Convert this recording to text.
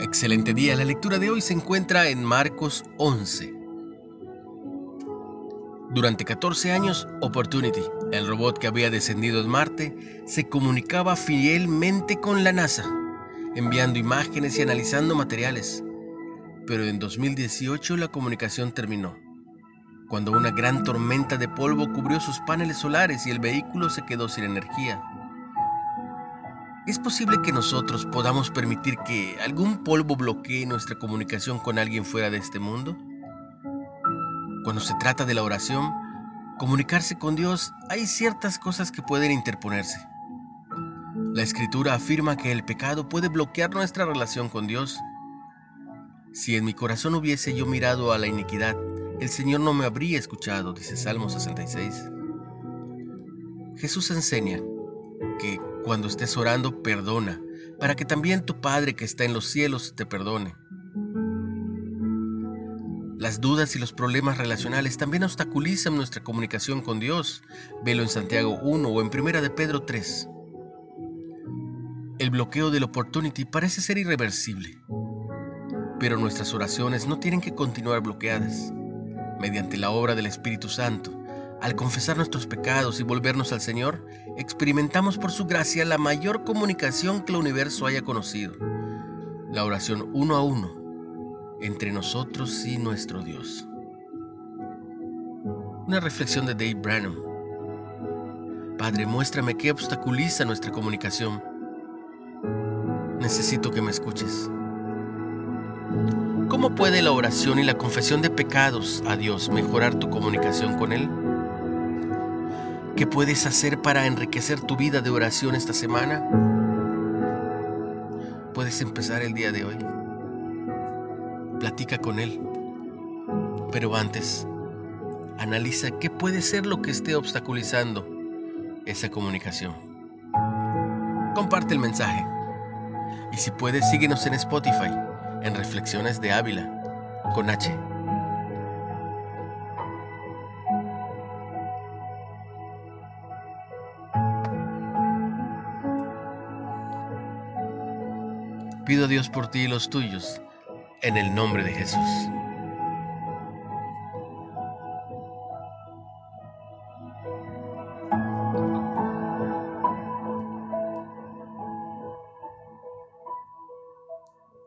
Excelente día. La lectura de hoy se encuentra en Marcos 11. Durante 14 años, Opportunity, el robot que había descendido en Marte, se comunicaba fielmente con la NASA, enviando imágenes y analizando materiales. Pero en 2018 la comunicación terminó, cuando una gran tormenta de polvo cubrió sus paneles solares y el vehículo se quedó sin energía. ¿Es posible que nosotros podamos permitir que algún polvo bloquee nuestra comunicación con alguien fuera de este mundo? Cuando se trata de la oración, comunicarse con Dios, hay ciertas cosas que pueden interponerse. La escritura afirma que el pecado puede bloquear nuestra relación con Dios. Si en mi corazón hubiese yo mirado a la iniquidad, el Señor no me habría escuchado, dice Salmo 66. Jesús enseña que cuando estés orando, perdona, para que también tu Padre que está en los cielos te perdone. Las dudas y los problemas relacionales también obstaculizan nuestra comunicación con Dios. Velo en Santiago 1 o en Primera de Pedro 3. El bloqueo del opportunity parece ser irreversible, pero nuestras oraciones no tienen que continuar bloqueadas. Mediante la obra del Espíritu Santo, al confesar nuestros pecados y volvernos al Señor, experimentamos por su gracia la mayor comunicación que el universo haya conocido, la oración uno a uno entre nosotros y nuestro Dios. Una reflexión de Dave Branham. Padre, muéstrame qué obstaculiza nuestra comunicación. Necesito que me escuches. ¿Cómo puede la oración y la confesión de pecados a Dios mejorar tu comunicación con Él? ¿Qué puedes hacer para enriquecer tu vida de oración esta semana? Puedes empezar el día de hoy. Platica con Él. Pero antes, analiza qué puede ser lo que esté obstaculizando esa comunicación. Comparte el mensaje. Y si puedes, síguenos en Spotify, en Reflexiones de Ávila, con H. Pido a Dios por ti y los tuyos, en el nombre de Jesús.